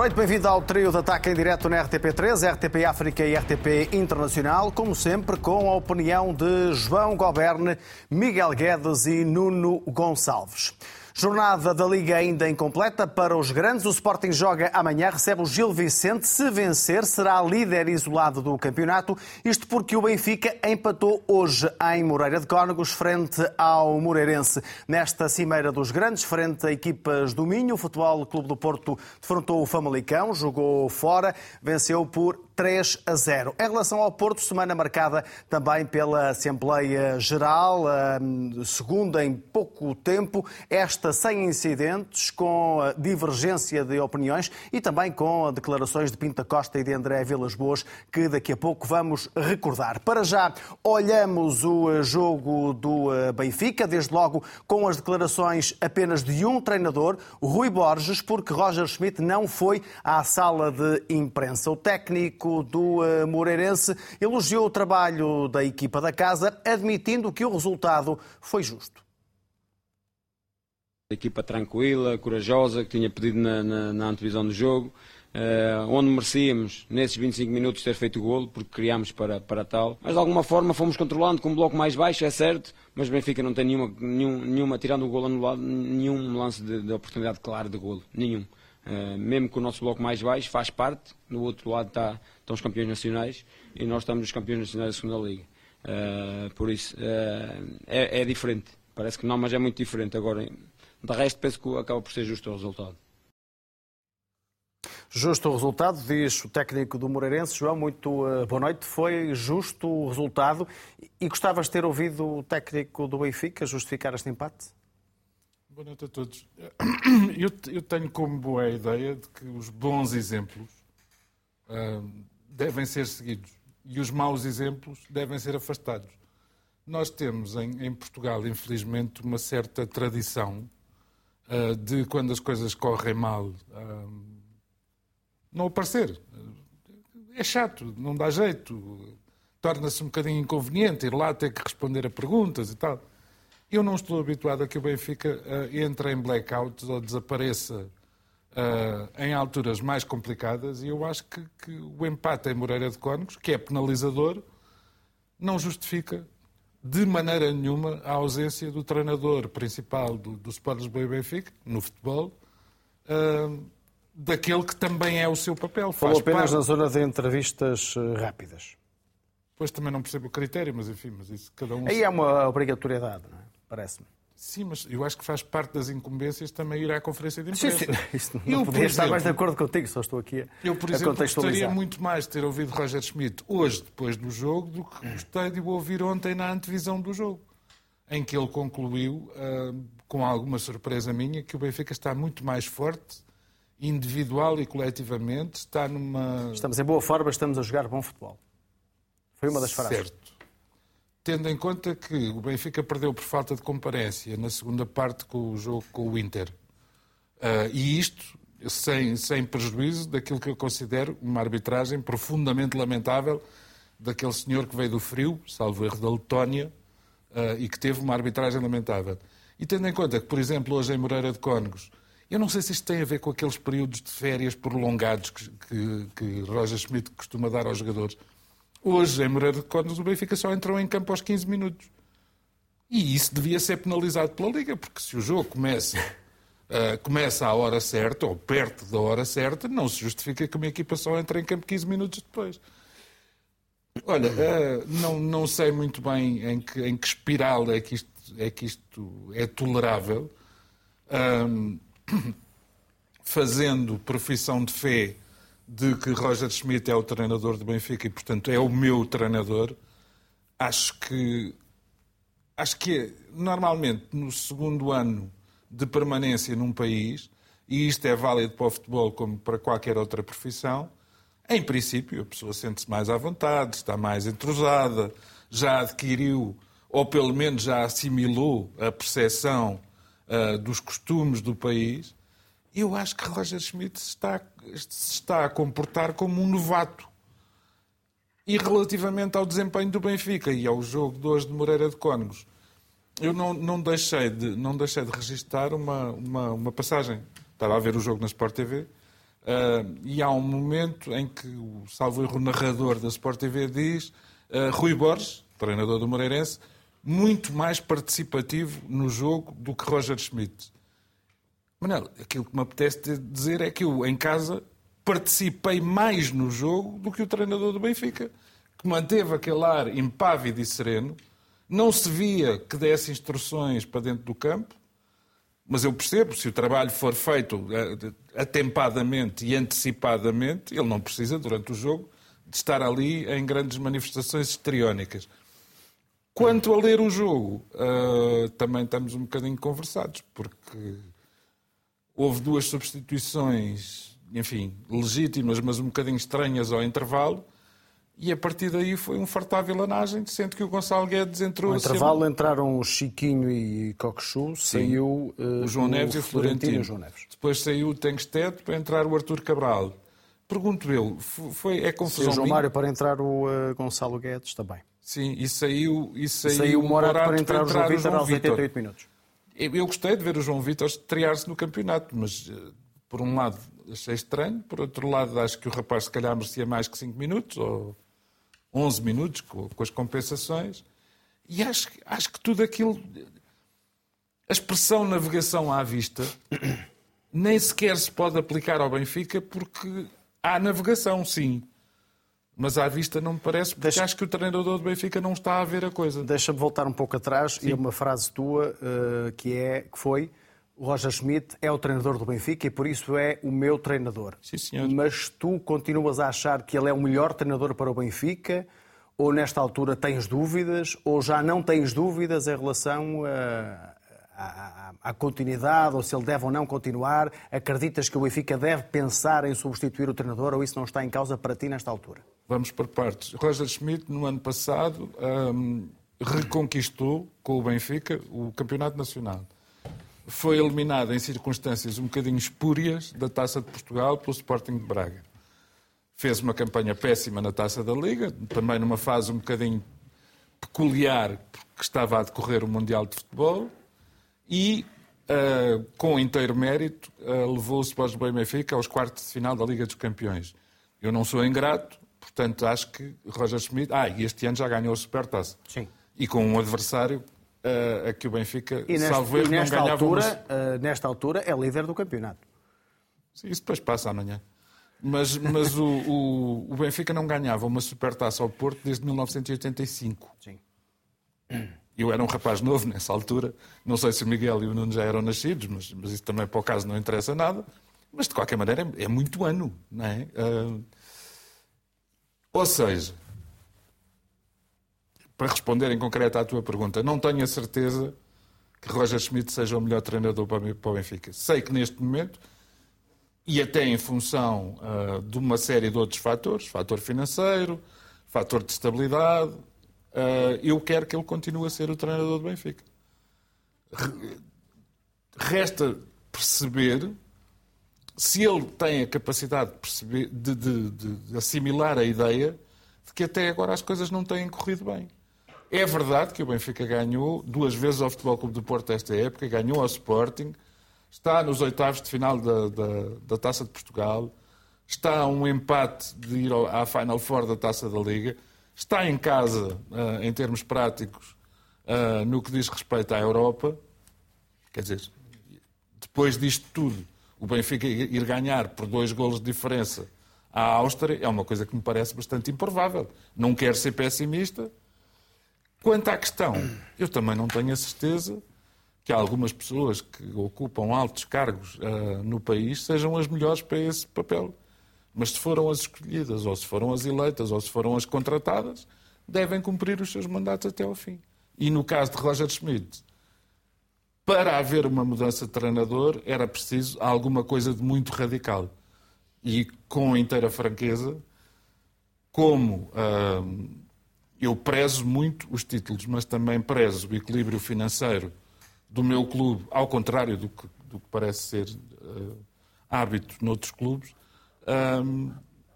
Noite, bem-vindo ao trio de ataque em direto na RTP3, RTP África e RTP Internacional, como sempre com a opinião de João Goberne, Miguel Guedes e Nuno Gonçalves. Jornada da Liga ainda incompleta para os grandes. O Sporting joga amanhã, recebe o Gil Vicente. Se vencer, será líder isolado do campeonato. Isto porque o Benfica empatou hoje em Moreira de Cónegos, frente ao Moreirense. Nesta cimeira dos grandes, frente a equipas do Minho, o Futebol Clube do Porto defrontou o Famalicão, jogou fora, venceu por 3 a 0. Em relação ao Porto, semana marcada também pela Assembleia Geral, segunda em pouco tempo, esta sem incidentes, com divergência de opiniões e também com declarações de Pinta Costa e de André Vilas Boas, que daqui a pouco vamos recordar. Para já, olhamos o jogo do Benfica, desde logo com as declarações apenas de um treinador, Rui Borges, porque Roger Schmidt não foi à sala de imprensa. O técnico do eh, Moreirense elogiou o trabalho da equipa da casa, admitindo que o resultado foi justo. Equipa tranquila, corajosa, que tinha pedido na, na, na antevisão do jogo, uh, onde merecíamos, nesses 25 minutos, ter feito o golo, porque criámos para, para tal. Mas de alguma forma fomos controlando com um bloco mais baixo, é certo, mas Benfica não tem nenhuma, nenhum, nenhuma tirando o golo anulado, nenhum lance de, de oportunidade clara de golo, nenhum. Uh, mesmo com o nosso bloco mais baixo, faz parte, no outro lado está, estão os campeões nacionais e nós estamos os campeões nacionais da segunda liga. Uh, por isso uh, é, é, diferente. Parece que não, mas é muito diferente. Agora, de resto, penso que acaba por ser justo o resultado. Justo o resultado, diz o técnico do Moreirense. João, muito boa noite. Foi justo o resultado e gostavas de ter ouvido o técnico do Benfica justificar este empate? Boa noite a todos. Eu, eu tenho como boa ideia de que os bons exemplos devem ser seguidos e os maus exemplos devem ser afastados. Nós temos em, em Portugal, infelizmente, uma certa tradição uh, de quando as coisas correm mal uh, não aparecer. É chato, não dá jeito, torna-se um bocadinho inconveniente ir lá ter que responder a perguntas e tal. Eu não estou habituado a que o Benfica uh, entre em blackouts ou desapareça uh, em alturas mais complicadas e eu acho que, que, o empate em Moreira de Cónegos, que é penalizador, não justifica de maneira nenhuma a ausência do treinador principal do, do Sport Lisboa e Benfica, no futebol, uh, daquele que também é o seu papel. Falou apenas parte... na zona de entrevistas rápidas. Pois também não percebo o critério, mas enfim, mas isso cada um... Aí é uma obrigatoriedade, não é? Parece-me. Sim, mas eu acho que faz parte das incumbências também ir à conferência de imprensa. Sim, sim. Não eu, podia estar mais de acordo contigo, só estou aqui a Eu, por exemplo, gostaria muito mais de ter ouvido Roger Schmidt hoje, depois do jogo, do que gostei de o ouvir ontem na antevisão do jogo, em que ele concluiu, uh, com alguma surpresa minha, que o Benfica está muito mais forte, individual e coletivamente, está numa... Estamos em boa forma, estamos a jogar bom futebol. Foi uma das frases. Certo tendo em conta que o Benfica perdeu por falta de comparência na segunda parte com o jogo com o Inter. Uh, e isto sem, sem prejuízo daquilo que eu considero uma arbitragem profundamente lamentável daquele senhor que veio do frio, salvo erro da Letónia, uh, e que teve uma arbitragem lamentável. E tendo em conta que, por exemplo, hoje em Moreira de Cónegos, eu não sei se isto tem a ver com aqueles períodos de férias prolongados que, que, que Roger Schmidt costuma dar aos jogadores, Hoje, em Moreira de Cónegos, o Benfica só entrou em campo aos 15 minutos. E isso devia ser penalizado pela Liga, porque se o jogo começa, uh, começa à hora certa, ou perto da hora certa, não se justifica que uma equipa só entre em campo 15 minutos depois. Olha, uh, não, não sei muito bem em que, em que espiral é que isto é, que isto é tolerável. Um, fazendo profissão de fé de que Roger Schmidt é o treinador do Benfica e, portanto, é o meu treinador, acho que acho que é, normalmente no segundo ano de permanência num país, e isto é válido para o futebol como para qualquer outra profissão, em princípio a pessoa sente-se mais à vontade, está mais entrosada, já adquiriu, ou pelo menos já assimilou a percepção uh, dos costumes do país, eu acho que Roger Schmidt está, se está a comportar como um novato. E relativamente ao desempenho do Benfica e ao jogo de hoje de Moreira de Cónegos, eu não, não, deixei de, não deixei de registar uma, uma, uma passagem. Estava a ver o jogo na Sport TV Uh, e há um momento em que o salvo erro narrador da Sport TV diz uh, Rui Borges, treinador do Moreirense, muito mais participativo no jogo do que Roger Schmidt. Manel, aquilo que me apetece dizer é que eu, em casa, participei mais no jogo do que o treinador do Benfica, que manteve aquele ar impávido e sereno, não se via que desse instruções para dentro do campo, mas eu percebo, se o trabalho for feito eh, atempadamente e antecipadamente, ele não precisa, durante o jogo, de estar ali em grandes manifestações histriónicas. Quanto a ler o jogo, uh, também estamos um bocadinho conversados, porque houve duas substituições, enfim, legítimas, mas um bocadinho estranhas ao intervalo, e a partir daí foi um fartável lanagem, sendo que o Gonçalo Guedes entrou... No intervalo entraram o Chiquinho e Coquechu, saiu uh, o João Neves o e o Florentino. João Neves. Depois saiu o Tengsted para entrar o Artur Cabral. Pergunto eu, foi, é confusão... Saiu o João Mário para entrar o uh, Gonçalo Guedes também. Sim, e saiu, e saiu, saiu o Morato, Morato para entrar, para entrar o João Vitor aos 88 minutos. Eu gostei de ver o João Vitor estrear-se no campeonato, mas eh, por um lado achei estranho, por outro lado acho que o rapaz se calhar merecia mais que 5 minutos, ou 11 minutos com, com as compensações. E acho, acho que tudo aquilo. A expressão navegação à vista nem sequer se pode aplicar ao Benfica porque há navegação, sim. Mas à vista não me parece, porque Deixa... acho que o treinador do Benfica não está a ver a coisa. Deixa-me voltar um pouco atrás sim. e uma frase tua uh, que, é, que foi o Roger Schmidt é o treinador do Benfica e por isso é o meu treinador. Sim, senhor. Mas tu continuas a achar que ele é o melhor treinador para o Benfica? Ou nesta altura tens dúvidas? Ou já não tens dúvidas em relação a, à, à, continuidade? Ou se ele deve ou não continuar? Acreditas que o Benfica deve pensar em substituir o treinador? Ou isso não está em causa para ti nesta altura? Vamos por partes. Roger Schmidt, no ano passado, hum, reconquistou com o Benfica o Campeonato Nacional foi eliminado em circunstâncias um bocadinho espúrias da Taça de Portugal pelo Sporting de Braga. Fez uma campanha péssima na Taça da Liga, também numa fase um bocadinho peculiar, porque estava a decorrer o Mundial de Futebol, e uh, com inteiro mérito uh, levou o Sporting Benfica aos quartos de final da Liga dos Campeões. Eu não sou ingrato, portanto acho que Roger Schmidt... Ah, e este ano já ganhou a Supertaça. Sim. E com um adversário uh, a que o Benfica, e nesta, salvo erro, não ganhava... Altura, uh, nesta altura é líder do campeonato. Sim, isso depois passa amanhã. Mas, mas o, o, o, Benfica não ganhava uma supertaça ao Porto desde 1985. Sim. Eu era um rapaz novo nessa altura. Não sei se o Miguel e o Nuno já eram nascidos, mas, mas isso também, para o caso, não interessa nada. Mas, de qualquer maneira, é, é muito ano. Não é? Uh, ou seja, para responder em concreto à tua pergunta, não tenho a certeza que Roger Schmidt seja o melhor treinador para o Benfica. Sei que neste momento, e até em função uh, de uma série de outros fatores, fator financeiro, fator de estabilidade, uh, eu quero que ele continue a ser o treinador do Benfica. Resta perceber se ele tem a capacidade de, perceber, de, de, de assimilar a ideia de que até agora as coisas não têm corrido bem. É verdade que o Benfica ganhou duas vezes ao Futebol Clube do Porto esta época, ganhou ao Sporting, está nos oitavos de final da, da, da Taça de Portugal, está a um empate de ir à Final Four da Taça da Liga, está em casa, uh, em termos práticos, uh, no que diz respeito à Europa. Quer dizer, depois disto tudo, o Benfica ir ganhar por dois golos de diferença à Áustria é uma coisa que me parece bastante improvável. Não quero ser pessimista, Quanto à questão, eu também não tenho a certeza que algumas pessoas que ocupam altos cargos uh, no país sejam as melhores para esse papel. Mas se foram as escolhidas, ou se foram as eleitas, ou se foram as contratadas, devem cumprir os seus mandatos até ao fim. E no caso de Roger Schmidt, para haver uma mudança de treinador, era preciso alguma coisa de muito radical. E com inteira franqueza, como. Uh, eu prezo muito os títulos, mas também prezo o equilíbrio financeiro do meu clube, ao contrário do que, do que parece ser uh, hábito noutros clubes. Um,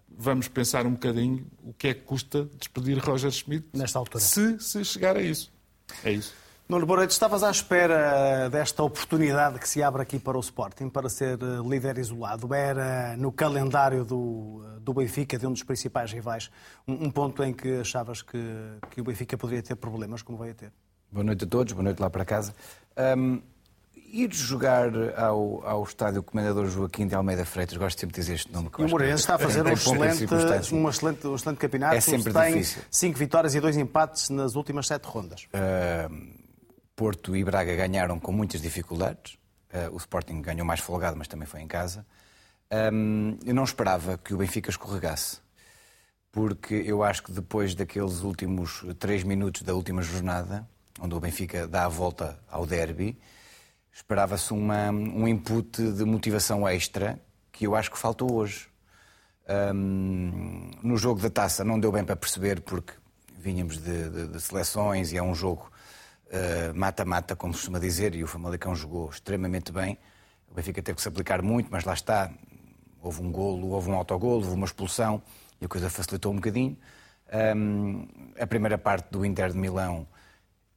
vamos pensar um bocadinho o que é que custa despedir Roger Schmidt nesta altura. Se, se chegar a isso. É isso. Nuno Boreto, estavas à espera desta oportunidade que se abre aqui para o Sporting, para ser eh, líder isolado. Era no calendário do, do Benfica, de um dos principais rivais, um, um ponto em que achavas que, que o Benfica poderia ter problemas, como veio a ter? Boa noite a todos, boa noite lá para casa. Um, ir jogar ao, ao estádio Comendador Joaquim de Almeida Freitas, gosto sempre de dizer este nome. Que o Moreirense está a fazer um excelente, um, excelente, um excelente campeonato. É sempre tem difícil. cinco vitórias e dois empates nas últimas sete rondas. Uh, Porto e Braga ganharam com muitas dificuldades. Uh, o Sporting ganhou mais folgado, mas também foi em casa. Eu não esperava que o Benfica escorregasse, porque eu acho que depois daqueles últimos três minutos da última jornada, onde o Benfica dá a volta ao derby, esperava-se um input de motivação extra que eu acho que faltou hoje. Um, no jogo da taça não deu bem para perceber, porque vínhamos de, de, de seleções e é um jogo eh, mata-mata, uh, como se costuma dizer, e o Famalicão jogou extremamente bem. O Benfica teve que se aplicar muito, mas lá está. Houve um golo, houve um autogolo, houve uma expulsão e a coisa facilitou um bocadinho. Um, a primeira parte do Inter de Milão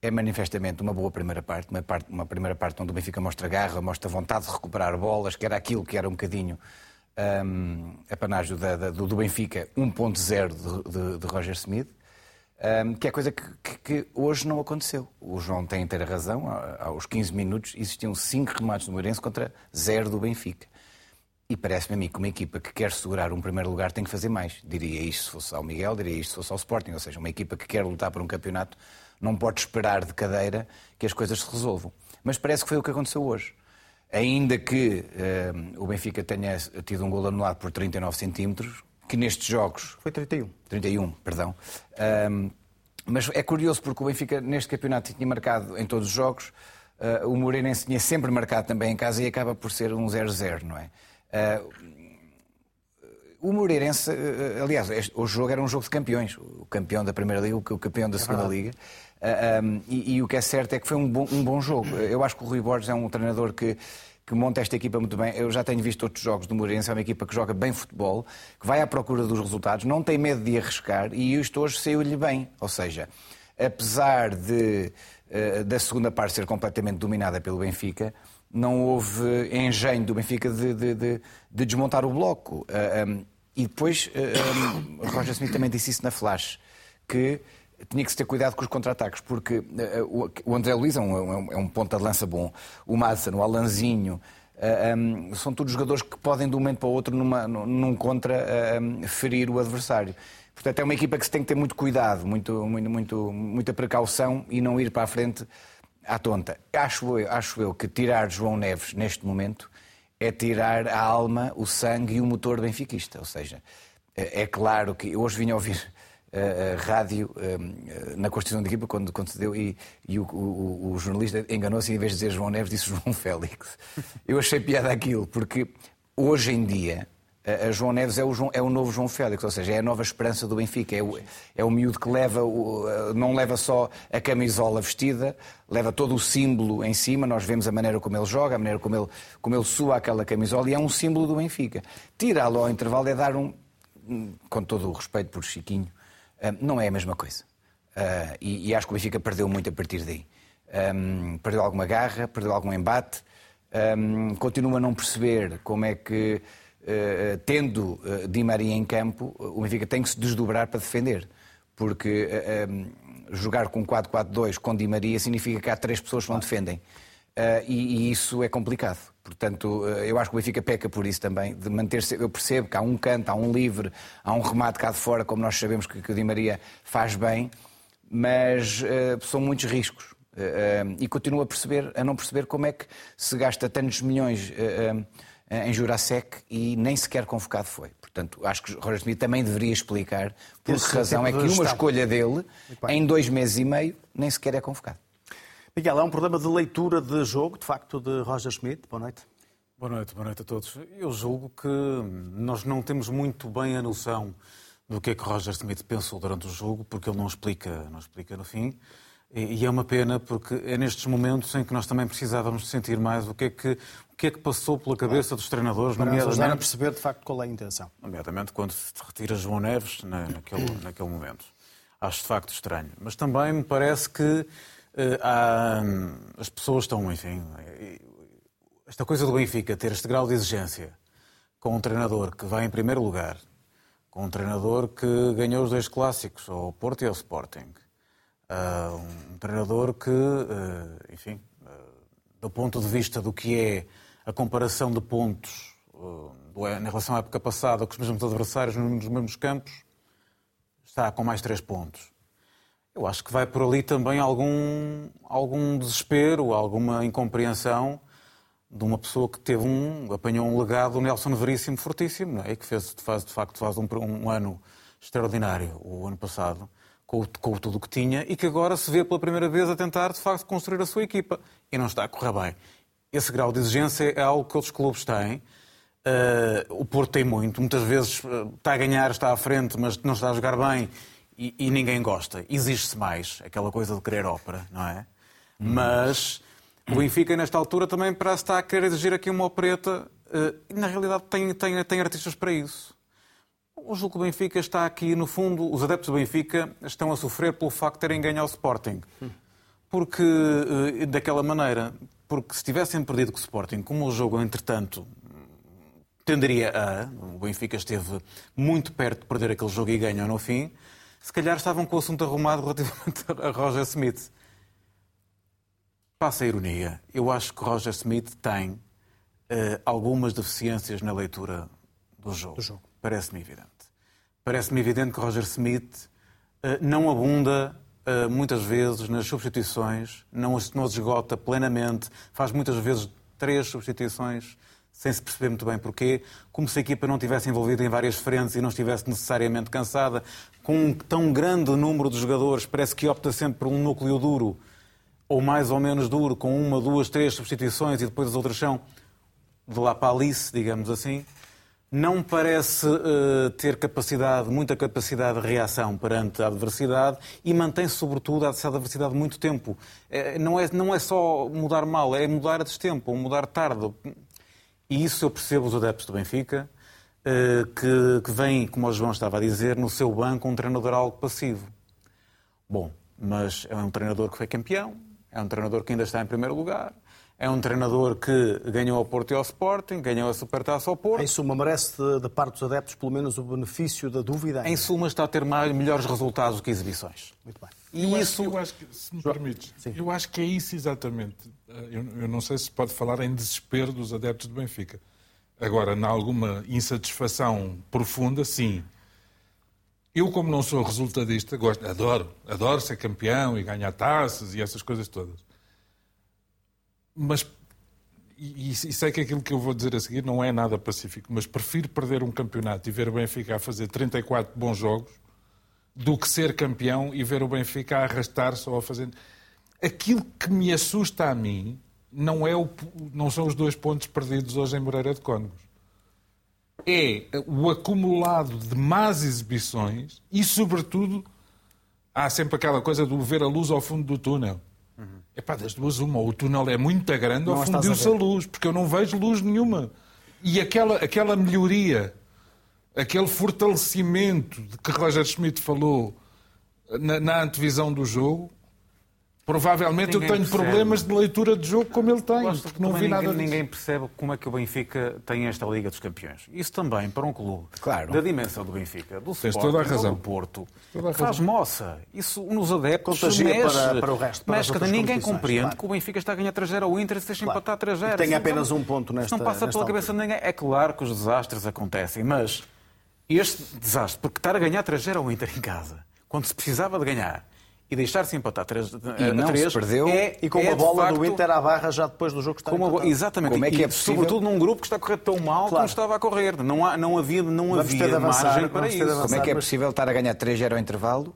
é manifestamente uma boa primeira parte, uma, parte, uma primeira parte onde o Benfica mostra garra, mostra vontade de recuperar bolas, que era aquilo que era um bocadinho um, a panágio da, da, do, do Benfica 1.0 de, de, de Roger Smith. Um, que é coisa que, que, que, hoje não aconteceu. O João tem inteira razão. Aos 15 minutos existiam 5 remates do Moreirense contra 0 do Benfica. E parece-me a mim que uma equipa que quer segurar um primeiro lugar tem que fazer mais. Diria isto se fosse ao Miguel, diria isto se fosse ao Sporting. Ou seja, uma equipa que quer lutar por um campeonato não pode esperar de cadeira que as coisas se resolvam. Mas parece que foi o que aconteceu hoje. Ainda que o Benfica tenha tido um gol anulado por 39 centímetros, que nestes jogos. Foi 31. 31, perdão. Um, mas é curioso porque o Benfica neste campeonato tinha marcado em todos os jogos, uh, o Moreirense tinha sempre marcado também em casa e acaba por ser um 0-0, não é? Uh, o Moreirense, uh, aliás, este, o jogo era um jogo de campeões, o campeão da Primeira Liga, o campeão da Segunda é Liga. Um, e, e, o que é certo é que foi um bom, um bom jogo. Eu acho que o Rui Borges é um treinador que que monta esta equipa muito bem. Eu já tenho visto outros jogos do Moreirense, é uma equipa que joga bem futebol, que vai à procura dos resultados, não tem medo de arriscar e isto hoje saiu-lhe bem. Ou seja, apesar de, uh, da segunda parte ser completamente dominada pelo Benfica, não houve engenho do Benfica de, de, de, de desmontar o bloco. Eh, um, e depois, Roger Smith também disse isso na Flash, que tinha que se ter cuidado com os contra-ataques, porque uh, o André Luiz é um, é um ponta de lança bom, o Madsen, o Alanzinho, uh, eh, um, são todos jogadores que podem de um momento para o outro, numa, num contra, uh, ferir o adversário. Portanto, é uma equipa que se tem que ter muito cuidado, muito, muito, muito, muita precaução e não ir para a frente à tonta. Acho eu, acho eu que tirar João Neves neste momento é tirar a alma, o sangue e o motor benfiquista. Ou seja, é claro que hoje vim ouvir uh, rádio uh, na Constituição de Equipa, quando, quando se deu, e, e o, o, o, jornalista enganou-se e, em vez de dizer João Neves, disse João Félix. Eu achei piada aquilo, porque hoje em dia. A João Neves é o, João, é o novo João Félix, ou seja, é a nova esperança do Benfica. É o, é o miúdo que leva, o, não leva só a camisola vestida, leva todo o símbolo em cima. Nós vemos a maneira como ele joga, a maneira como ele, como ele sua aquela camisola e é um símbolo do Benfica. Tirá-lo ao intervalo é dar um, com todo o respeito por Chiquinho, não é a mesma coisa. Uh, e, e, acho que o Benfica perdeu muito a partir daí. Um, perdeu alguma garra, perdeu algum embate, um, continua a não perceber como é que, uh, tendo uh, Di Maria em campo, o Benfica tem que se desdobrar para defender. Porque um, jogar com 4-4-2 com Di Maria significa que há três pessoas que não defendem. E, e isso é complicado. Portanto, eh, eu acho que o Benfica peca por isso também, de manter-se. Eu percebo que há um canto, há um livre, há um remate cá de fora, como nós sabemos que, que o Di Maria faz bem, mas uh, são muitos riscos. Uh, uh, e continuo a, perceber, a não perceber como é que se gasta tantos milhões em Jurasek e nem sequer convocado foi. Portanto, acho que Roger Smith também deveria explicar por que razão é que uma escolha dele, em dois meses e meio, nem sequer é convocado. Miguel, é um problema de leitura de jogo, de facto, de Roger Schmidt. Boa noite. Boa noite, boa noite a todos. Eu julgo que nós não temos muito bem a noção do que é que Roger Smith pensou durante o jogo, porque ele não explica, não explica no fim. E é uma pena porque é nestes momentos em que nós também precisávamos sentir mais o que é que, o que, é que passou pela cabeça dos treinadores, Para nomeadamente... a perceber de facto qual é a intenção. Nomeadamente quando se retira João Neves naquele, naquele momento. Acho de facto estranho. Mas também me parece que há, as pessoas estão, enfim, esta coisa do Benfica ter este grau de exigência com um treinador que vai em primeiro lugar, com um treinador que ganhou os dois clássicos, ao Porto e ao Sporting, uh, um treinador que, enfim, do ponto de vista do que é a comparação de pontos em relação à época passada com os mesmos adversários nos mesmos campos, está com mais três pontos. Eu acho que vai por ali também algum, algum desespero, alguma incompreensão de uma pessoa que teve um, apanhou um legado do Nelson Veríssimo fortíssimo, não é? Que fez, faz, de facto faz um, um ano extraordinário o ano passado, com, com tudo o que tinha, e que agora se vê pela primeira vez a tentar, de facto, construir a sua equipa. E não está a correr bem. Esse grau de exigência é algo que outros clubes têm. Uh, o Porto tem muito. Muitas vezes uh, está a ganhar, está à frente, mas não está a jogar bem e, e ninguém gosta. Exige-se mais, aquela coisa de querer ópera, não é? Mas o Benfica, nesta altura, também parece estar a querer exigir aqui uma opereta eh, e, na realidade, tem, tem, tem artistas para isso. O jogo que o Benfica está aqui, no fundo, os adeptos do Benfica estão a sofrer pelo facto de terem ganho ao Sporting. Porque, eh, daquela maneira, porque se tivessem perdido com o Sporting, como o jogo, entretanto, tenderia a. O Benfica esteve muito perto de perder aquele jogo e ganhou no fim. Se calhar estavam com o assunto arrumado relativamente a Roger Smith. Passa a ironia. Eu acho que Roger Smith tem uh, algumas deficiências na leitura do jogo. Jogo. Parece-me evidente. Parece-me evidente que Roger Smith uh, não abunda uh, muitas vezes nas substituições, não, não as esgota plenamente, faz muitas vezes três substituições sem se perceber muito bem porquê, como se a equipa não tivesse envolvida em várias frentes e não estivesse necessariamente cansada. Com um tão grande número de jogadores, parece que opta sempre por um núcleo duro ou mais ou menos duro, com uma, duas, três substituições e depois as outras são de lá para Alice, digamos assim, não parece uh, ter capacidade, muita capacidade de reação perante a adversidade e mantém-se, sobretudo, a adversidade muito tempo. É, não, é, não é só mudar mal, é mudar a destempo, mudar tarde. E isso eu percebo os adeptos do Benfica, uh, que, que vem, como o João estava a dizer, no seu banco um treinador algo passivo. Bom, mas é um treinador que foi campeão, é um treinador que ainda está em primeiro lugar. É um treinador que ganhou ao Porto e ao Sporting, ganhou a Supertaça ao Porto. Em suma, merece da parte dos adeptos pelo menos o benefício da dúvida? Ainda. Em suma, está a ter mais, melhores resultados do que exibições. Muito bem. E eu isso... Acho, eu acho que, se me permites, Sim. eu acho que é isso exatamente. Eu, eu não sei se pode falar em desespero dos adeptos do Benfica. Agora, em alguma insatisfação profunda, sim. Eu, como não sou resultadista, gosto, adoro, adoro ser campeão e ganhar taças e essas coisas todas. Mas, e, e, sei que aquilo que eu vou dizer a seguir não é nada pacífico, mas prefiro perder um campeonato e ver o Benfica a fazer 34 bons jogos do que ser campeão e ver o Benfica a arrastar-se ou a fazer. Aquilo que me assusta a mim não, é o, não são os dois pontos perdidos hoje em Moreira de Cónegos é o acumulado de más exibições e, sobretudo, há sempre aquela coisa de ver a luz ao fundo do túnel. Uhum. Epá, das duas, uma, o túnel é muito grande ou fundiu-se a, a luz, porque eu não vejo luz nenhuma. E aquela, aquela melhoria, aquele fortalecimento de que Roger Schmidt falou na, na antevisão do jogo, Provavelmente ninguém eu tenho percebe. problemas de leitura de jogo como ele tem, porque não vi nada ninguém, ninguém percebe como é que o Benfica tem esta Liga dos Campeões. Isso também, para um clube claro. da dimensão do Benfica, do Tens toda a razão. do Porto, faz moça. Isso nos adeptos Contagia mexe, para, para o resto. Para mexe, ninguém compreende claro. que o Benfica está a ganhar 3-0 ao Inter e se deixa claro. empatar 3-0. Tem apenas um ponto nesta Não passa pela cabeça de ninguém. É claro que os desastres acontecem, mas este desastre, porque estar a ganhar 3-0 ao Inter em casa, quando se precisava de ganhar e deixar-se empatar 3 e não 3 se perdeu é, e com é, uma bola facto, do Inter à barra já depois do jogo que está com Exatamente. Como é que é possível? Sobretudo num grupo que está a correr tão mal claro. como estava a correr. Não, há, não havia, não havia avançar, margem para isso. Como é que é possível estar a ganhar 3-0 ao intervalo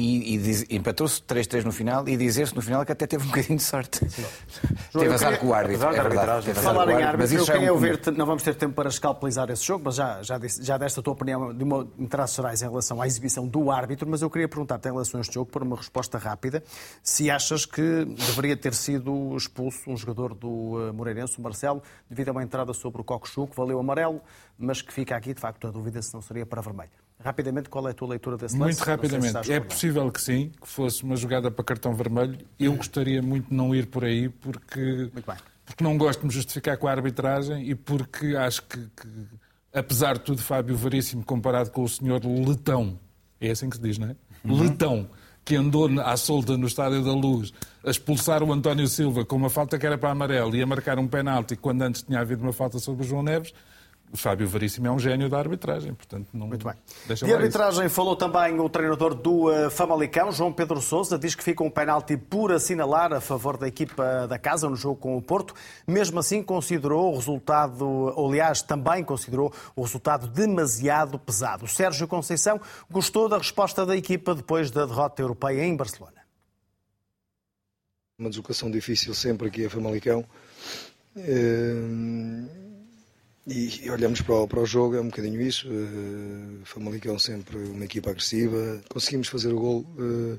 e, e empatou-se 3-3 no final e dizer-se no final que até teve um bocadinho de sorte. teve azar com o árbitro. É verdade. Falar em árbitro, eu queria é ouvir, não vamos ter tempo para escalpelizar esse jogo, mas já, já, disse, já desta a tua opinião de uma, em traços gerais em relação à exibição do árbitro, mas eu queria perguntar-te em relação a este jogo, por uma resposta rápida, se achas que deveria ter sido expulso um jogador do eh, Moreirense, o Marcelo, devido a uma entrada sobre o Coco que valeu amarelo, mas que fica aqui, de facto, a dúvida se não seria para vermelho. Rapidamente, qual é a tua leitura desse Muito lance? Se rapidamente. estás É possível que sim, que fosse uma jogada para cartão vermelho. Eu gostaria muito de não ir por aí, porque, Muito porque não gosto de me justificar com a arbitragem e porque acho que, que, apesar de tudo, Fábio Veríssimo, comparado com o senhor Letão, é assim que se diz, não é? Letão, que andou à solta no Estádio da Luz a expulsar o António Silva com uma falta que era para amarelo e a marcar um penalti quando antes tinha havido uma falta sobre o João Neves, o Fábio Veríssimo é um gênio da arbitragem, portanto não Muito bem. deixa De lá isso. arbitragem falou também o treinador do eh, Famalicão, João Pedro Sousa, diz que fica um penalti por assinalar a favor da equipa da casa no jogo com o Porto. Mesmo assim, considerou o resultado, ou, aliás, também considerou o resultado demasiado pesado. O Sérgio Conceição gostou da resposta da equipa depois da derrota europeia em Barcelona. uma deslocação difícil sempre aqui a Famalicão. Eh, E, e olhamos para o, para o jogo, é um bocadinho isso. eh, Famalicão sempre uma equipa agressiva. Conseguimos fazer o gol eh,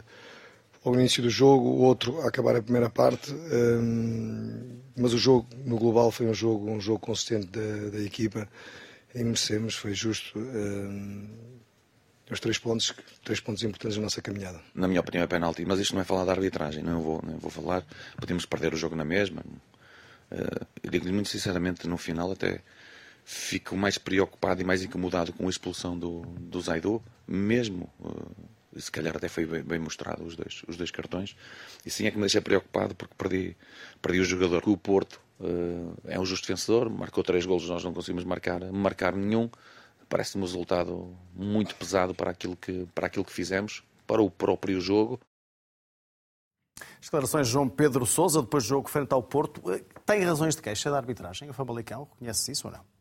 ao início do jogo, o outro a acabar a primeira parte. eh, Mas o jogo, no global, foi um jogo, um jogo consistente da, da equipa. E merecemos, foi justo. Os três pontos, três pontos importantes na nossa caminhada. na minha opinião, é penalti. Mas isto não é falar da arbitragem, não vou, não vou falar. Podemos perder o jogo na mesma. Eu digo-lhe muito sinceramente, no final até fico mais preocupado e mais incomodado com a expulsão do, do Zaidu, mesmo, eh, se calhar até foi bem, bem mostrado os dois, os dois cartões. E sim é que me deixa preocupado porque perdi, perdi o jogador. O Porto eh, é um justo vencedor, marcou três golos, nós não conseguimos marcar, marcar nenhum. Parece-me um resultado muito pesado para aquilo que, para aquilo que fizemos, para o próprio jogo. Declarações de João Pedro Sousa, depois do jogo frente ao Porto, eh, tem razões de queixa da arbitragem? O Famalicão reconhece isso ou não?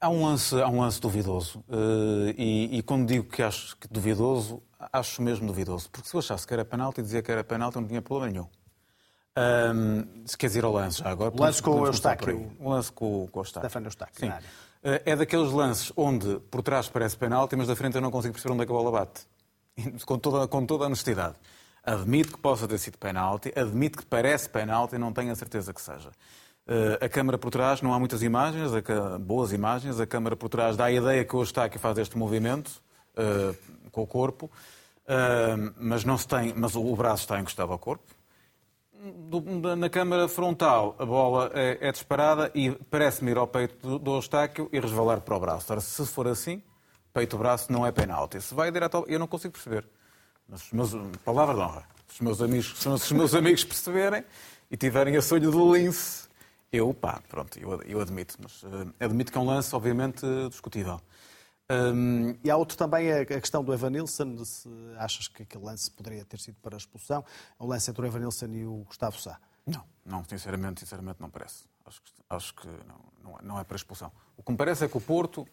Há um lance, há um lance duvidoso. eh, e, e quando digo que acho que duvidoso, acho mesmo duvidoso. Porque se eu achasse que era penalti e dizia que era penalti, não tinha problema nenhum. Ahm, se quer dizer ao lance já agora. O lance com o Eustáquio. O lance com, com o Eustáquio. Eustáquio, Sim. Eh, É daqueles lances onde por trás parece penalti, mas da frente eu não consigo perceber onde é que a bola bate. Com toda, com toda a honestidade. Admito que possa ter sido penalti, admito que parece penalti, não tenho a certeza que seja. Eh, a câmara por trás, não há muitas imagens, boas imagens. A câmara por trás dá a ideia que o Eustáquio faz este movimento eh, com o corpo, eh, mas, não se tem, mas o braço está encostado ao corpo na câmara frontal a bola é, é disparada e parece-me ir ao peito do, Eustáquio e resvalar para o braço. Ora, se for assim, peito-braço não é penalti. Se vai direto ao... Eu não consigo perceber. Mas, meus, palavra de honra. Se os meus amigos, se os meus amigos perceberem e tiverem a sonho do lince, eu, pá, pronto, eu, eu admito. Mas eh, admito que é um lance, obviamente, discutível. Hum, E há outro também, a a questão do Evanilson, se achas que aquele lance poderia ter sido para a expulsão, o lance entre o Evanilson e o Gustavo Sá. Não, não, sinceramente, sinceramente não parece. Acho que, acho que não, não, é- é para expulsão. O que me parece é que o Porto,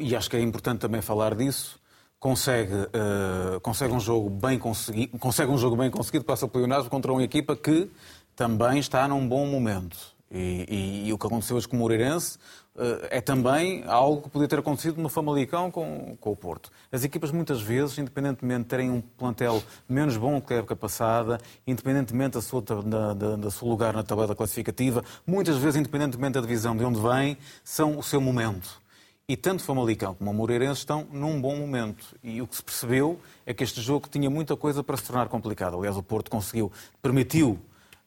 e acho que é importante também falar disso, consegue, eh, consegue, um, jogo bem consegui, consegue um jogo bem conseguido, passa pelo Leonardo contra uma equipa que também está num bom momento. E, e- e o que aconteceu hoje com o Moreirense eh, é também algo que podia ter acontecido no Famalicão com, com o Porto. As equipas muitas vezes, independentemente de terem um plantel menos bom que a época passada, independentemente da sua, da, da, da seu lugar na tabela classificativa, muitas vezes, independentemente da divisão de onde vêm, são o seu momento. E tanto Famalicão como o Moreirense estão num bom momento. E o que se percebeu é que este jogo tinha muita coisa para se tornar complicado. Aliás, o Porto conseguiu, permitiu,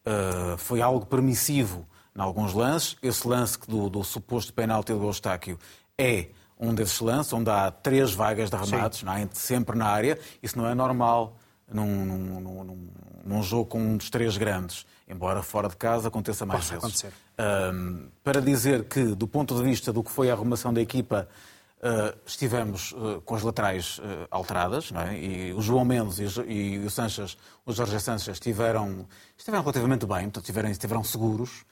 uh, foi algo permissivo em alguns lances. Esse lance do, do suposto penalti do Eustáquio é um desses lances, onde há três vagas de remates, é? sempre na área. Isso não é normal num, num, num- num- jogo com um dos três grandes. Embora fora de casa aconteça mais Possa vezes. Um, para dizer que, do ponto de vista do que foi a arrumação da equipa, uh, estivemos uh, com as laterais uh, alteradas, é? e o João Mendes e, e o Sanches, o Jorge Sanches, estiveram, estiveram relativamente bem, portanto, estiveram, estiveram seguros.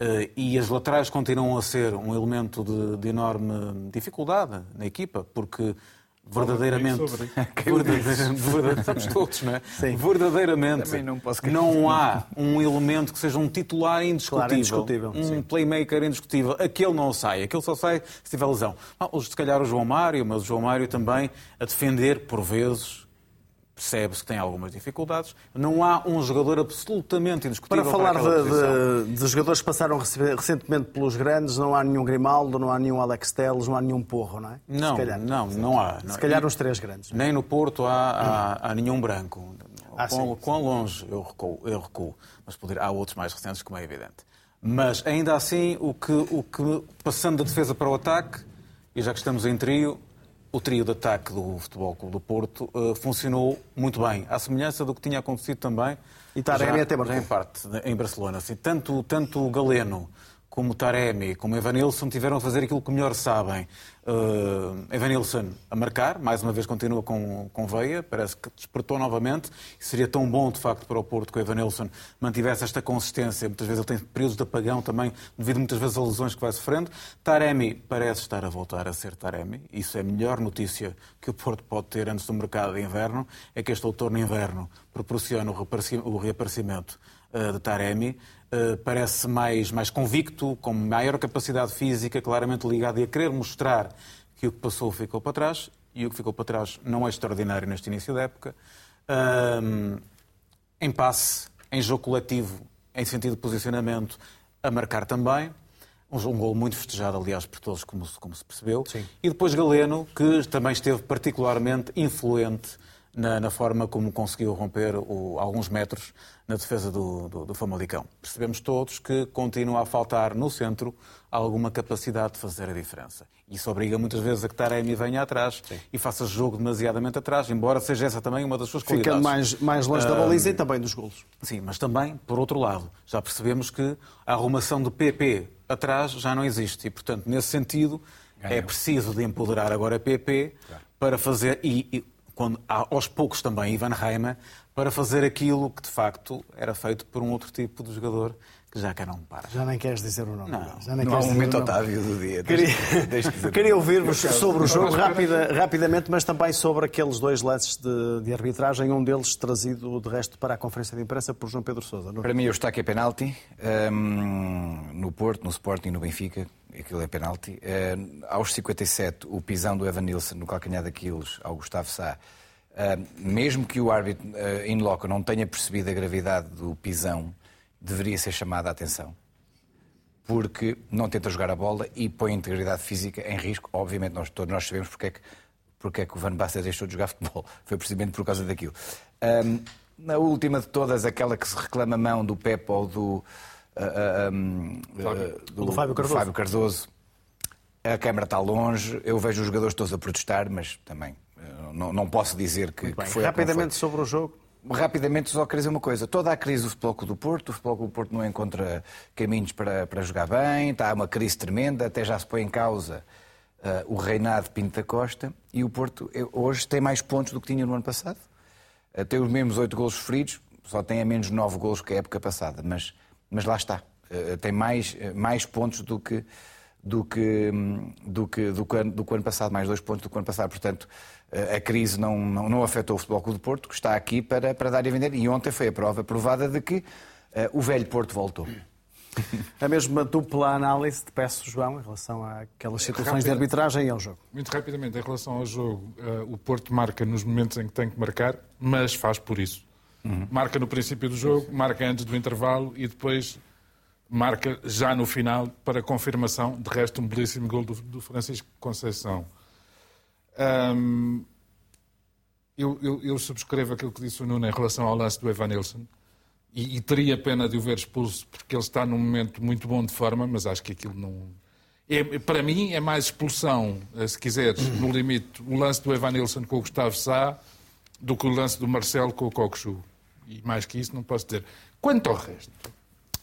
Uh, e as laterais continuam a ser um elemento de, de enorme dificuldade na equipa, porque verdadeiramente. verdadeiramente, verdadeiramente estamos todos, não é? Verdadeiramente Também não não há um elemento que seja um titular indiscutível, Claro, indiscutível, um sim. playmaker indiscutível. Aquele não sai, aquele só sai se tiver lesão. Ah, os- se calhar o João Mário, mas o João Mário também a defender, por vezes, percebe-se que tem algumas dificuldades. Não há um jogador absolutamente indiscutível Para falar para de, de, de, jogadores que passaram recentemente pelos grandes, não há nenhum Grimaldo, não há nenhum Alex Telles, não há nenhum Porro, não é? Não, não, não há. Se calhar os três grandes. Nem no Porto há, há, há nenhum branco. Ah, quão, sim, quão longe eu recuo, eu recuo. mas poder, há outros mais recentes, como é evidente. Mas ainda assim, o que, o que passando da defesa para o ataque, e já que estamos em trio, o trio de ataque do Futebol Clube do Porto uh, funcionou muito bem, à semelhança do que tinha acontecido também. E Taremi até em parte em Barcelona. Assim, tanto, tanto o Galeno como Taremi, como Evanilson, tiveram a fazer aquilo que melhor sabem. Uh, Evanilson a marcar, mais uma vez continua com, com veia, parece que despertou novamente. Seria tão bom, de facto, para o Porto que o Evanilson mantivesse esta consistência. Muitas vezes ele tem períodos de apagão também, devido muitas vezes a lesões que vai sofrendo. Taremi parece estar a voltar a ser Taremi. Isso é a melhor notícia que o Porto pode ter antes do mercado de inverno. É que este outono inverno proporciona o reaparecimento uh, de Taremi. Eh, parece mais, mais convicto, com maior capacidade física, claramente ligado e a querer mostrar que o que passou ficou para trás e o que ficou para trás não é extraordinário neste início da época. Um, em passe, em jogo coletivo, em sentido de posicionamento, a marcar também. Um, um gol muito festejado, aliás, por todos, como, como se percebeu. Sim. E depois Galeno, que também esteve particularmente influente na, na forma como conseguiu romper o, alguns metros na defesa do, do, do, Famalicão. Percebemos todos que continua a faltar no centro alguma capacidade de fazer a diferença. Isso obriga muitas vezes a que Taremi venha atrás Sim. e faça jogo demasiadamente atrás, embora seja essa também uma das suas Ficando qualidades. mais, mais longe da baliza e também dos golos. Sim, mas também, por outro lado, já percebemos que a arrumação de PP atrás já não existe e, portanto, nesse sentido, Ganhou. é preciso de empoderar agora PP claro. para fazer... E, e, quando, aos poucos também Ivan Reima, para fazer aquilo que de facto era feito por um outro tipo de jogador que já cá não para. Já nem queres dizer o nome. Não, já nem não há um momento Otávio do dia. Queria, Queria ouvir-vos sobre o jogo rapida, rapidamente, mas também sobre aqueles dois lances de, de, arbitragem, um deles trazido de resto para a conferência de imprensa por João Pedro Sousa. Para mim, o destaque é penalti. Um, no Porto, no Sporting, no Benfica, aquilo é penalti. Uh, aos 57, o pisão do Evan Nilsson no calcanhar daqueles ao Gustavo Sá. Uh, mesmo que o árbitro uh, in loco não tenha percebido a gravidade do pisão, deveria ser chamada a atenção. Porque não tenta jogar a bola e põe a integridade física em risco. Obviamente, nós, todos nós sabemos porque é que, porque é que o Van Basten deixou de jogar futebol. Foi precisamente por causa daquilo. Um, na última de todas, aquela que se reclama mão do Pepe ou do um, do, do, Fábio Cardoso. Fábio Cardoso. A câmara está longe, eu vejo os jogadores todos a protestar, mas também uh, não, não posso dizer que, que foi. Rapidamente sobre o jogo. Rapidamente, só queria dizer uma coisa. Toda a crise do Futebol do Porto, o Futebol do Porto não encontra caminhos para, para jogar bem, está uma crise tremenda, até já se põe em causa uh, o reinado de Pinto da Costa e o Porto eh, hoje tem mais pontos do que tinha no ano passado. Uh, tem os mesmos oito golos feridos, só tem a menos nove golos que a época passada, mas mas lá está. Eh, tem mais, mais pontos do que, do que, do, que, do, que, do que ano passado, mais dois pontos do que o ano passado. Portanto, eh, a crise não, não, não afetou o Futebol Clube do Porto, que está aqui para, para dar e vender. E ontem foi a prova provada de que uh, o velho Porto voltou. A mesma dupla análise te peço, João, em relação àquelas situações de arbitragem e ao jogo. Muito rapidamente, em relação ao jogo, uh, o Porto marca nos momentos em que tem que marcar, mas faz por isso. Uhum. Marca no princípio do jogo, marca antes do intervalo e depois marca já no final para confirmação. De resto, um belíssimo gol do, do Francisco Conceição. Um, eu, eu, eu, subscrevo aquilo que disse o Nuno em relação ao lance do Evanilson e, e teria pena de o ver expulso porque ele está num momento muito bom de forma, mas acho que aquilo não. É, para mim é mais expulsão, eh, se quiseres, no limite, o lance do Evanilson com o Gustavo Sá do que o lance do Marcelo com o Cocosu. E mais que isso não posso dizer. Quanto ao resto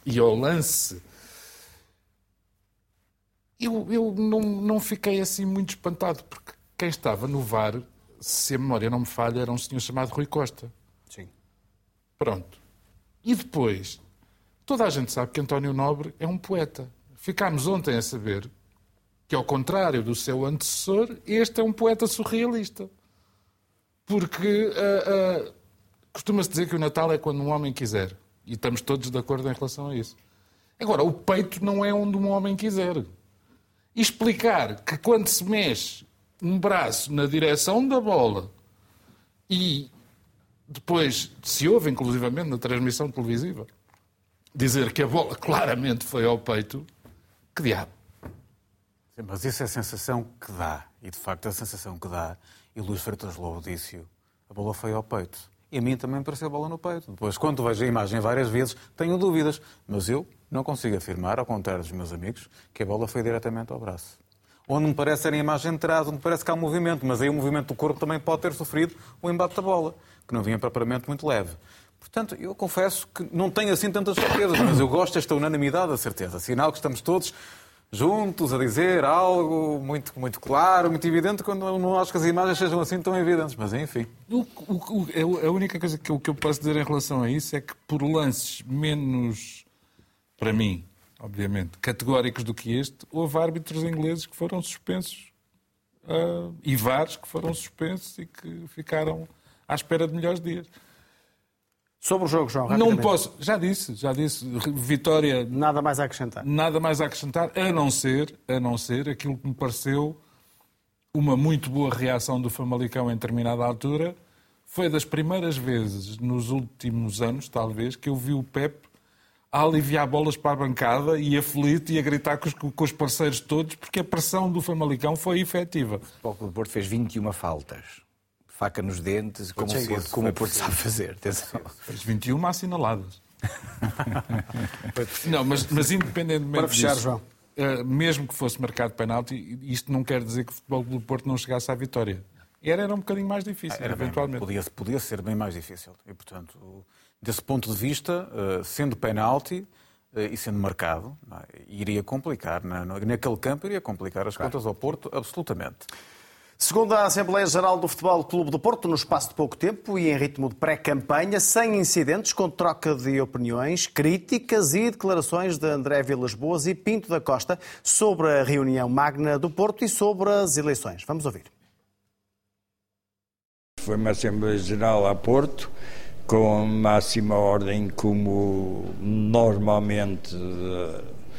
e ao lance, eu, eu não, não fiquei assim muito espantado, porque quem estava no VAR, se a memória não me falha, era um senhor chamado Rui Costa. Sim. Pronto. E depois, toda a gente sabe que António Nobre é um poeta. Ficámos ontem a saber que, ao contrário do seu antecessor, este é um poeta surrealista. Porque uh, uh, Costuma-se dizer que o Natal é quando um homem quiser. E estamos todos de acordo em relação a isso. Agora, o peito não é onde um homem quiser. Explicar que quando se mexe um braço na direção da bola e depois se ouve, inclusivamente, na transmissão televisiva, dizer que a bola claramente foi ao peito, que diabo. Sim, mas isso é a sensação que dá. E de facto é a sensação que dá. E Luís Freitas Lobo disse a bola foi ao peito. E a mim também pareceu a bola no peito. Depois, quando vejo a imagem várias vezes, tenho dúvidas. Mas eu não consigo afirmar, ao contrário dos meus amigos, que a bola foi diretamente ao braço. Onde me parece ser a imagem de trás, onde parece que há um movimento, mas aí o movimento do corpo também pode ter sofrido o embate da bola, que não vinha propriamente muito leve. Portanto, eu confesso que não tenho assim tantas certezas, mas eu gosto desta unanimidade da certeza. Sinal que estamos todos juntos a dizer algo muito, muito claro, muito evidente, quando não acho que as imagens sejam assim tão evidentes. Mas enfim. O, o, a única coisa que eu, que eu posso dizer em relação a isso é que por lances menos, para mim, obviamente, categóricos do que este, houve árbitros ingleses que foram suspensos uh, e vários que foram suspensos e que ficaram à espera de melhores dias. Sobre o jogo, João, Não posso, já disse, já disse, vitória... Nada mais a acrescentar. Nada mais a acrescentar, a não ser, a não ser aquilo que me pareceu uma muito boa reação do Famalicão em determinada altura. Foi das primeiras vezes nos últimos anos, talvez, que eu vi o Pep a aliviar bolas para a bancada e aflito e a gritar com os, com os parceiros todos, porque a pressão do Famalicão foi efetiva. O Futebol Porto fez 21 faltas faca nos dentes, como, o Porto, como o Porto sabe fazer. Atenção. Fez 21 assinaladas. não, mas, mas independentemente Para fechar, disso, João. Uh, mesmo que fosse marcado penalti, isto não quer dizer que o Futebol do Porto não chegasse à vitória. Era, era um bocadinho mais difícil, era eventualmente. Bem, podia, podia ser bem mais difícil. E, portanto, desse ponto de vista, uh, sendo penalti uh, e sendo marcado, é? iria complicar. Na, naquele campo, iria complicar as claro. contas ao Porto, absolutamente. Segundo a Assembleia Geral do Futebol Clube do Porto, no espaço de pouco tempo e em ritmo de pré-campanha, sem incidentes, com troca de opiniões, críticas e declarações de André Vilas Boas e Pinto da Costa sobre a reunião magna do Porto e sobre as eleições. Vamos ouvir. Foi uma Assembleia Geral a Porto, com máxima ordem, como normalmente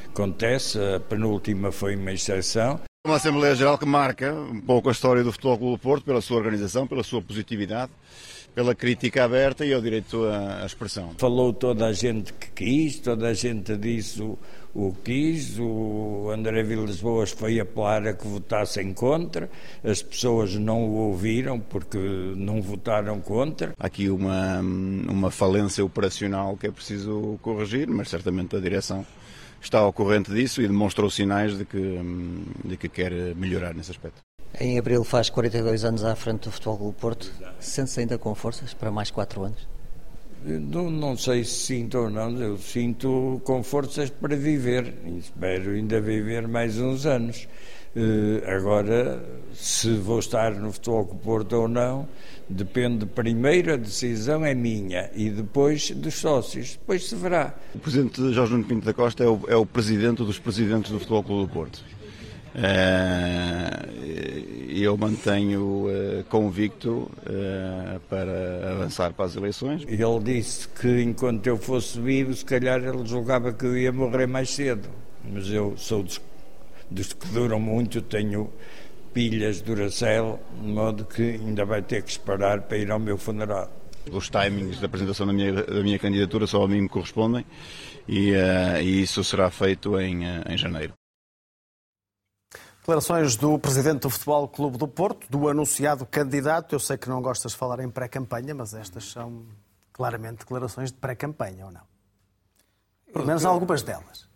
acontece. A penúltima foi uma exceção. Uma Assembleia Geral que marca um pouco a história do Futebol Clube do Porto pela sua organização, pela sua positividade, pela crítica aberta e ao direito à expressão. Falou toda a gente que quis, toda a gente disse o, o quis, o André Vilas Boas foi apelar a que votassem contra, as pessoas não o ouviram porque não votaram contra. Há aqui uma, uma falência operacional que é preciso corrigir, mas certamente a direção está ao corrente disso e demonstrou sinais de que, hum, de que quer melhorar nesse aspecto. Em abril faz 42 anos à frente do Futebol do Porto. Sente-se ainda com forças para mais 4 anos? Não, não, sei se sinto ou não, eu sinto com forças para viver e espero ainda viver mais uns anos. Uh, agora, se vou estar no Futebol do Porto ou não, depende primeiro, a decisão é minha e depois dos sócios, depois se verá. O Presidente Jorge Nuno Pinto da Costa é o, é o Presidente dos Presidentes do Futebol Clube do Porto. E eu mantenho uh, convicto para avançar para as eleições. Ele disse que enquanto eu fosse vivo, se calhar ele julgava que eu ia morrer mais cedo. Mas eu sou dos dos que duram muito, tenho pilhas Duracell, de modo que ainda vai ter que esperar para ir ao meu funeral. Os timings da apresentação da minha, da minha candidatura só a mim me correspondem e, uh, e isso será feito em, uh, em janeiro. Declarações do presidente do Futebol Clube do Porto, do anunciado candidato. Eu sei que não gostas de falar em pré-campanha, mas estas são claramente declarações de pré-campanha, ou não? Pelo menos algumas delas.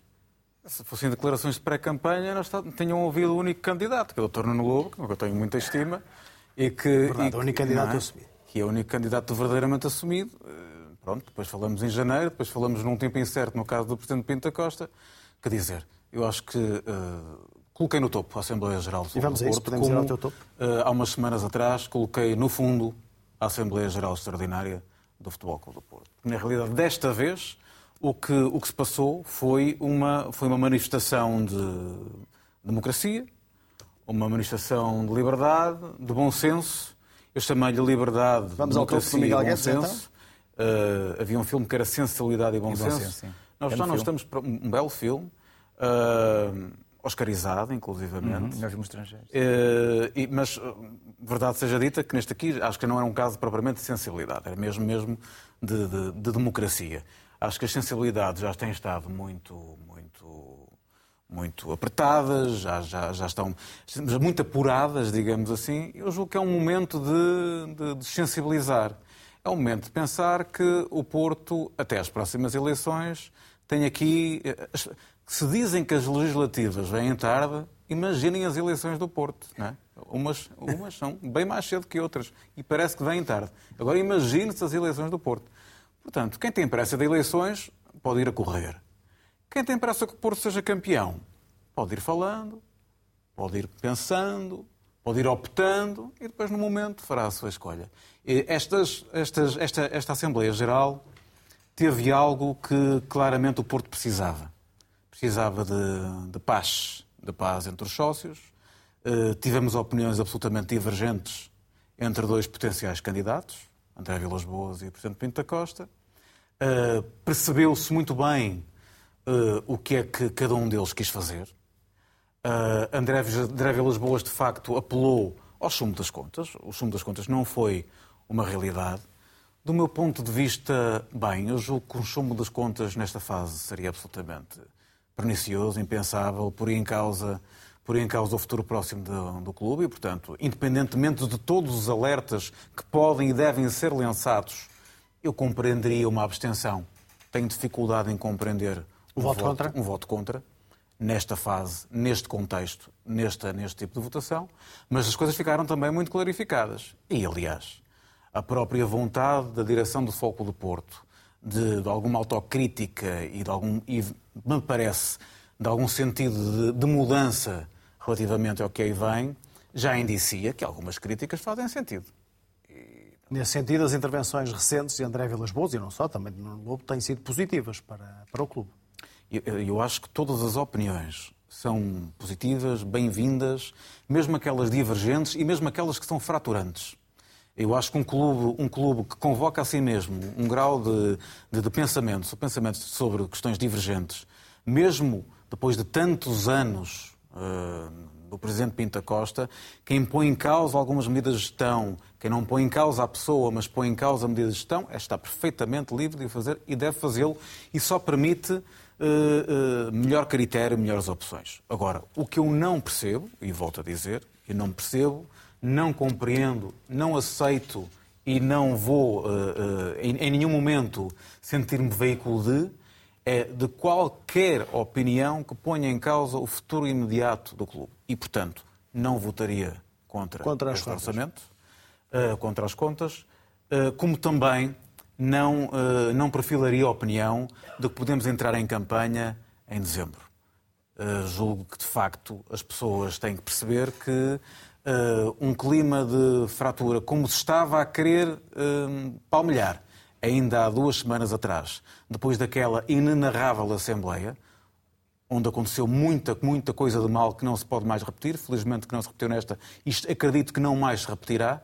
Se fossem declarações de pré-campanha, nós tinham ouvido o único candidato, que é o Dr. Nuno Lobo, que eu tenho muita estima, e que... Verdade, e, o único candidato é? assumido. Que é o único candidato verdadeiramente assumido. Eh, pronto, depois falamos em janeiro, depois falamos num tempo incerto no caso do Presidente Pinto da Costa. Quer dizer, eu acho que uh, coloquei no topo a Assembleia Geral do E vamos do a isso, Porto, podemos como, ir ao teu topo? Uh, há umas semanas atrás coloquei no fundo a Assembleia Geral Extraordinária do Futebol Clube do Porto. Na realidade, desta vez o que, o que se passou foi uma, foi uma manifestação de democracia, uma manifestação de liberdade, de bom senso. Eu chamei-lhe liberdade, Vamos democracia ao e bom Guedes, então? senso. Uh, havia um filme que era Sensibilidade e Bom, E bom Senso. senso. Nós já não estamos para um belo filme. Uh, oscarizado, inclusivamente. Uhum, nós vimos estrangeiros. Eh, e- mas, eh, verdade seja dita, que neste aqui acho que não era um caso propriamente de sensibilidade, era mesmo, mesmo de, de- de democracia. Acho que as sensibilidades já têm estado muito, muito, muito apertadas, já, já, já estão muito apuradas, digamos assim. Eu julgo que é um momento de, de, de sensibilizar. É um momento de pensar que o Porto, até às próximas eleições, tem aqui. eh, as- Se dizem que as legislativas vêm tarde, imaginem as eleições do Porto. Não é? umas, umas são bem mais cedo que outras e parece que vêm tarde. Agora imagine-se as eleições do Porto. Portanto, quem tem pressa de eleições pode ir a correr. Quem tem pressa que o Porto seja campeão pode ir falando, pode ir pensando, pode ir optando e depois, no momento, fará a sua escolha. Estas, estas, esta, esta Assembleia Geral teve algo que claramente o Porto precisava. Precisava de, de paz, de paz entre os sócios. Eh, tivemos opiniões absolutamente divergentes entre dois potenciais candidatos, André Vilas Boas e o Presidente Pinto da Costa. Uh, Percebeu-se muito bem uh, o que é que cada um deles quis fazer. Uh, André, André Vilas Boas, de facto, apelou ao sumo das contas. O sumo das contas não foi uma realidade. Do meu ponto de vista, bem, eu julgo que o sumo das contas nesta fase seria absolutamente pernicioso, impensável, por em causa, por em causa o futuro próximo do, do clube e, portanto, independentemente de todos os alertas que podem e devem ser lançados, eu compreenderia uma abstenção. Tenho dificuldade em compreender O voto contra? um voto contra nesta fase, neste contexto, nesta, neste tipo de votação, mas as coisas ficaram também muito clarificadas. E, aliás, a própria vontade da direção do Foco do Porto de, de alguma autocrítica e, de algum, e, me parece, de algum sentido de, de mudança relativamente ao que aí vem, já indicia que algumas críticas fazem sentido. Nesse sentido, as intervenções recentes de André Vilas Boas, e não só, também de Nuno Lobo, têm sido positivas para, para o clube. Eu, eu acho que todas as opiniões são positivas, bem-vindas, mesmo aquelas divergentes e mesmo aquelas que são fraturantes. Eu acho que um clube, um clube que convoca a si mesmo um grau de, de, de pensamento, pensamento sobre questões divergentes, mesmo depois de tantos anos uh, do Presidente Pinta Costa, quem põe em causa algumas medidas de gestão, quem não põe em causa a pessoa, mas põe em causa a medida de gestão, está perfeitamente livre de o fazer e deve fazê-lo e só permite uh, uh, melhor critério, melhores opções. Agora, o que eu não percebo, e volto a dizer, eu não percebo, não compreendo, não aceito e não vou, uh, em, em nenhum momento, sentir-me veículo de, é de qualquer opinião que ponha em causa o futuro imediato do clube. E, portanto, não votaria contra, Contra este contas. orçamento, uh, contra as contas, uh, como também não, uh, não perfilaria a opinião de que podemos entrar em campanha em dezembro. Julgo que, de facto, as pessoas têm que perceber que um clima de fratura, como se estava a querer palmilhar ainda há duas semanas atrás, depois daquela inenarrável Assembleia, onde aconteceu muita, muita coisa de mal que não se pode mais repetir, felizmente que não se repetiu nesta, isto acredito que não mais se repetirá,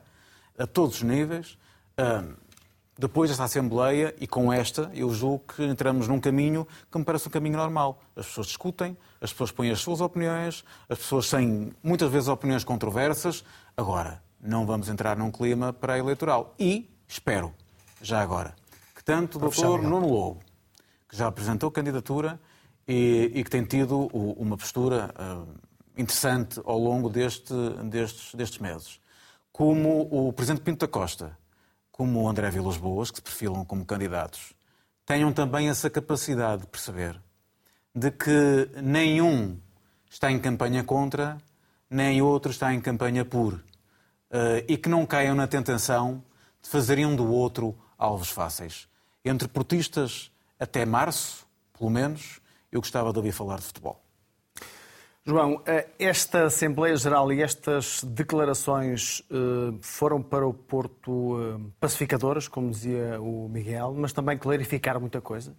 a todos os níveis. Depois desta Assembleia e com esta, eu julgo que entramos num caminho que me parece um caminho normal. As pessoas discutem, as pessoas põem as suas opiniões, as pessoas têm muitas vezes opiniões controversas. Agora, não vamos entrar num clima pré-eleitoral. E espero, já agora, que tanto o Dr. Nuno Lobo, que já apresentou candidatura e, e que tem tido uma postura ah, interessante ao longo deste- destes, destes meses, como o Presidente Pinto da Costa, como o André Vilas Boas, que se perfilam como candidatos, tenham também essa capacidade de perceber de que nenhum está em campanha contra, nem outro está em campanha por. Eh, e que não caiam na tentação de fazerem um do outro alvos fáceis. Entre portistas, até março, pelo menos, eu gostava de ouvir falar de futebol. João, eh, esta Assembleia Geral e estas declarações eh, foram para o Porto eh, pacificadoras, como dizia o Miguel, mas também clarificaram muita coisa.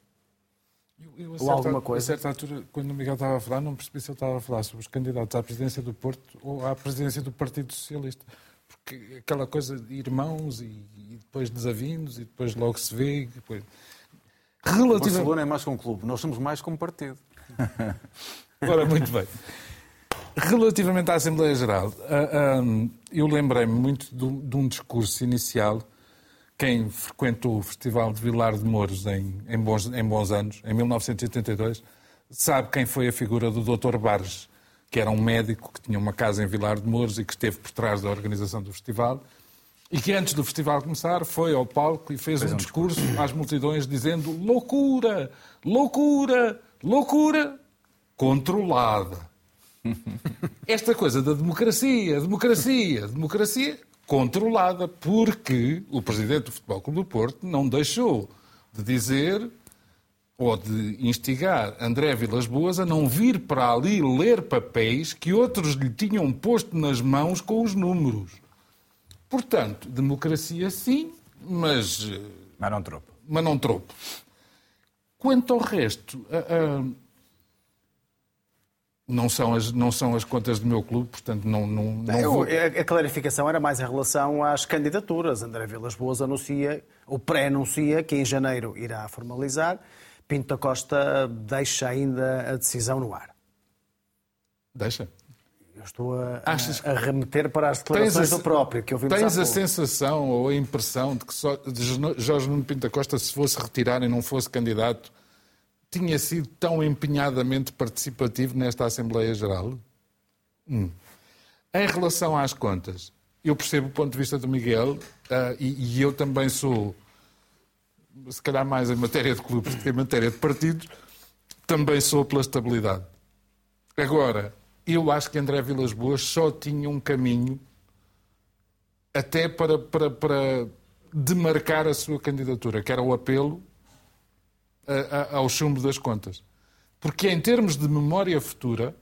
Eu, eu, Ou certa- alguma coisa? A certa altura, quando o Miguel estava a falar, não percebi se ele estava a falar sobre os candidatos à presidência do Porto ou à presidência do Partido Socialista. Porque aquela coisa de irmãos e, e depois desavindos e depois logo se vê. Depois... O Relativamente. Barcelona é mais que um clube, nós somos mais como partido. Ora, muito bem. Relativamente à Assembleia Geral, ah, ah, eu lembrei-me muito de, um discurso inicial. Quem frequentou o Festival de Vilar de Mouros em, em, bons, em bons anos, em 1982, sabe quem foi a figura do Dr. Barres, que era um médico que tinha uma casa em Vilar de Mouros e que esteve por trás da organização do festival e que antes do festival começar foi ao palco e fez, fez um, um discurso, discurso às multidões dizendo loucura, loucura, loucura controlada. Esta coisa da democracia, democracia, democracia controlada, porque o presidente do Futebol Clube do Porto não deixou de dizer ou de instigar André Vilas Boas a não vir para ali ler papéis que outros lhe tinham posto nas mãos com os números. Portanto, democracia sim, mas. Eh, mas não tropo. Mas não tropo. Quanto ao resto, uh, uh, não, são as, não são as contas do meu clube, portanto não, não, não Eu, vou... A clarificação era mais em relação às candidaturas. André Vilas Boas anuncia, ou pré-anuncia, que em janeiro irá formalizar. Pinto da Costa deixa ainda a decisão no ar. Deixa. Eu estou a, a, remeter para as declarações a, do próprio, que ouvimos Tens a sensação ou a impressão de que só, de Jorge Nuno Pinto da Costa, se fosse retirar e não fosse candidato, tinha sido tão empenhadamente participativo nesta Assembleia Geral? Hum. Em relação às contas, eu percebo o ponto de vista do Miguel uh, e, e, eu também sou, se calhar mais em matéria de clubes do que em matéria de partidos, também sou pela estabilidade. Agora, eu acho que André Vilas Boas só tinha um caminho até para, para, para demarcar a sua candidatura, que era o apelo a, a, ao chumbo das contas. Porque, em termos de memória futura,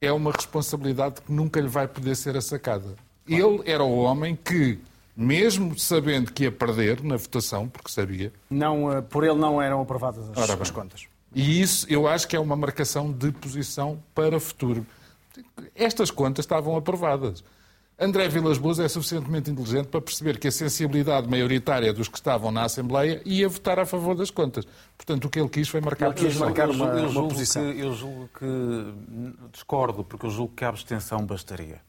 é uma responsabilidade que nunca lhe vai poder ser assacada. Ele era o homem que, mesmo sabendo que ia perder na votação, porque sabia. Não, eh, por ele não eram aprovadas as, as contas. E isso eu acho que é uma marcação de posição para o futuro. Estas contas estavam aprovadas. André Vilas Boas é suficientemente inteligente para perceber que a sensibilidade maioritária dos que estavam na Assembleia ia votar a favor das contas. Portanto, o que ele quis foi marcar, ele quis marcar uma, eu, uma posição. Que, eu julgo que discordo, porque eu julgo que a abstenção bastaria.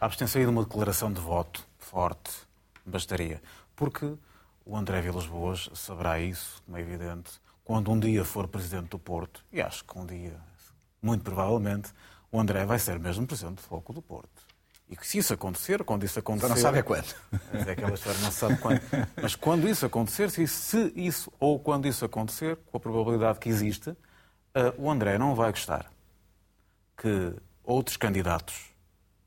A abstenção de uma declaração de voto forte bastaria. Porque o André Vilas Boas saberá isso, como é evidente, quando um dia for presidente do Porto, e acho que um dia, muito provavelmente, o André vai ser mesmo presidente do Foco do Porto. E que se isso acontecer, quando isso acontecer. Então não sabe é quando. É aquela história, não sabe quando. Mas quando isso acontecer, se isso ou quando isso acontecer, com a probabilidade que existe, uh, o André não vai gostar que outros candidatos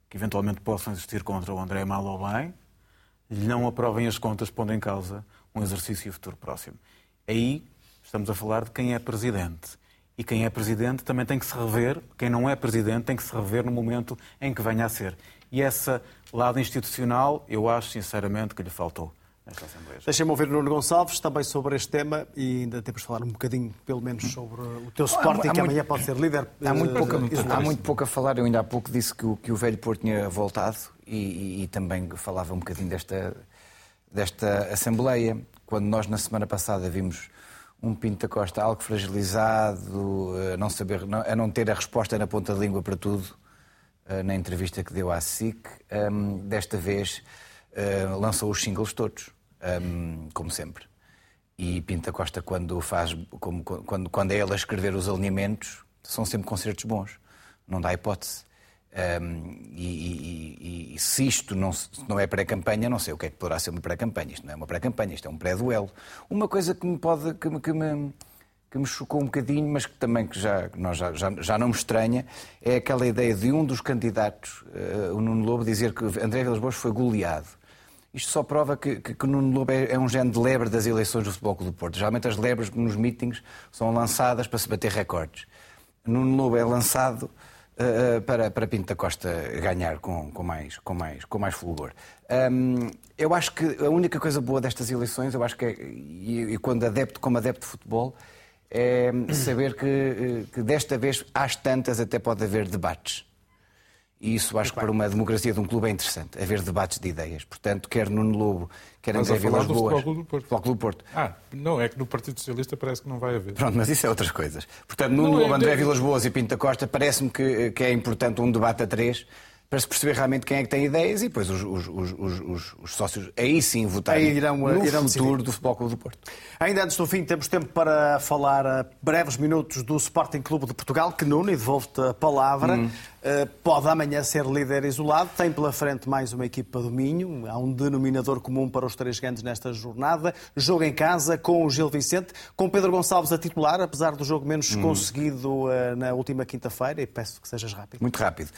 que eventualmente possam existir contra o André mal ou bem, lhe não aprovem as contas, pondo em causa um exercício futuro próximo. Aí estamos a falar de quem é presidente. E quem é presidente também tem que se rever, quem não é presidente tem que se rever no momento em que venha a ser. E esse lado institucional, eu acho sinceramente que lhe faltou. Deixa-me ouvir o Nuno Gonçalves também sobre este tema e ainda temos de falar um bocadinho, pelo menos, sobre o teu Sporting, há, há que muito, amanhã pode ser líder. Há muito, pouco, uh, há muito pouco a falar. Eu ainda há pouco disse que o, que o velho Porto tinha voltado e, e, e, também falava um bocadinho desta, desta Assembleia. Quando nós, na semana passada, vimos um Pinto da Costa algo fragilizado, a não, saber, a não ter a resposta na ponta da língua para tudo eh, na entrevista que deu à SIC, um, desta vez lançou os singles todos, um, como sempre. E Pinta Costa, quando faz, como, quando, quando é ele a escrever os alinhamentos, são sempre concertos bons. Não dá hipótese. Um, e, e, e, se isto não, não é pré-campanha, não sei o que é que poderá ser uma pré-campanha. Isto não é uma pré-campanha, isto é um pré-duelo. Uma coisa que me pode. Que, que me, que me chocou um bocadinho, mas que também que já, nós já, já, já não me estranha, é aquela ideia de um dos candidatos, uh, o Nuno Lobo, dizer que André Vilas Boas foi goleado. Isto só prova que, que, que Nuno Lobo é, é, um género de lebre das eleições do Futebol Clube do Porto. Geralmente as lebres nos mítings são lançadas para se bater recordes. Nuno Lobo é lançado uh, para, para Pinto da Costa ganhar com, com, mais, com, mais, com mais fulgor. Um, eu acho que a única coisa boa destas eleições, eu acho que é, e, e quando adepto como adepto de futebol, é saber que, que desta vez, às tantas, até pode haver debates. E isso acho que para uma democracia de um clube é interessante, haver debates de ideias. Portanto, quer Nuno Lobo, quer André Vilas Boas. Futebol Clube do Porto. Futebol Clube do Porto. Ah, não, é que no Partido Socialista parece que não vai haver. Pronto, mas isso é outras coisas. Portanto, Nuno Não é- Lobo, André Vilas Boas e Pinto da Costa, parece-me que, que é importante um debate a três para se perceber realmente quem é que tem ideias e depois os, os- os- os- os- os sócios aí sim votarem Aí irão, no irão futuro do Futebol Clube do Porto. Ainda antes do fim, temos tempo para falar a breves minutos do Sporting Clube de Portugal, que Nuno, e devolvo-te a palavra, Hum. Eh, pode amanhã ser líder isolado, tem pela frente mais uma equipa do Minho, há um denominador comum para os três grandes nesta jornada, jogo em casa com o Gil Vicente, com Pedro Gonçalves a titular, apesar do jogo menos Hum. conseguido eh, na última quinta-feira, e peço que sejas rápido. Muito rápido.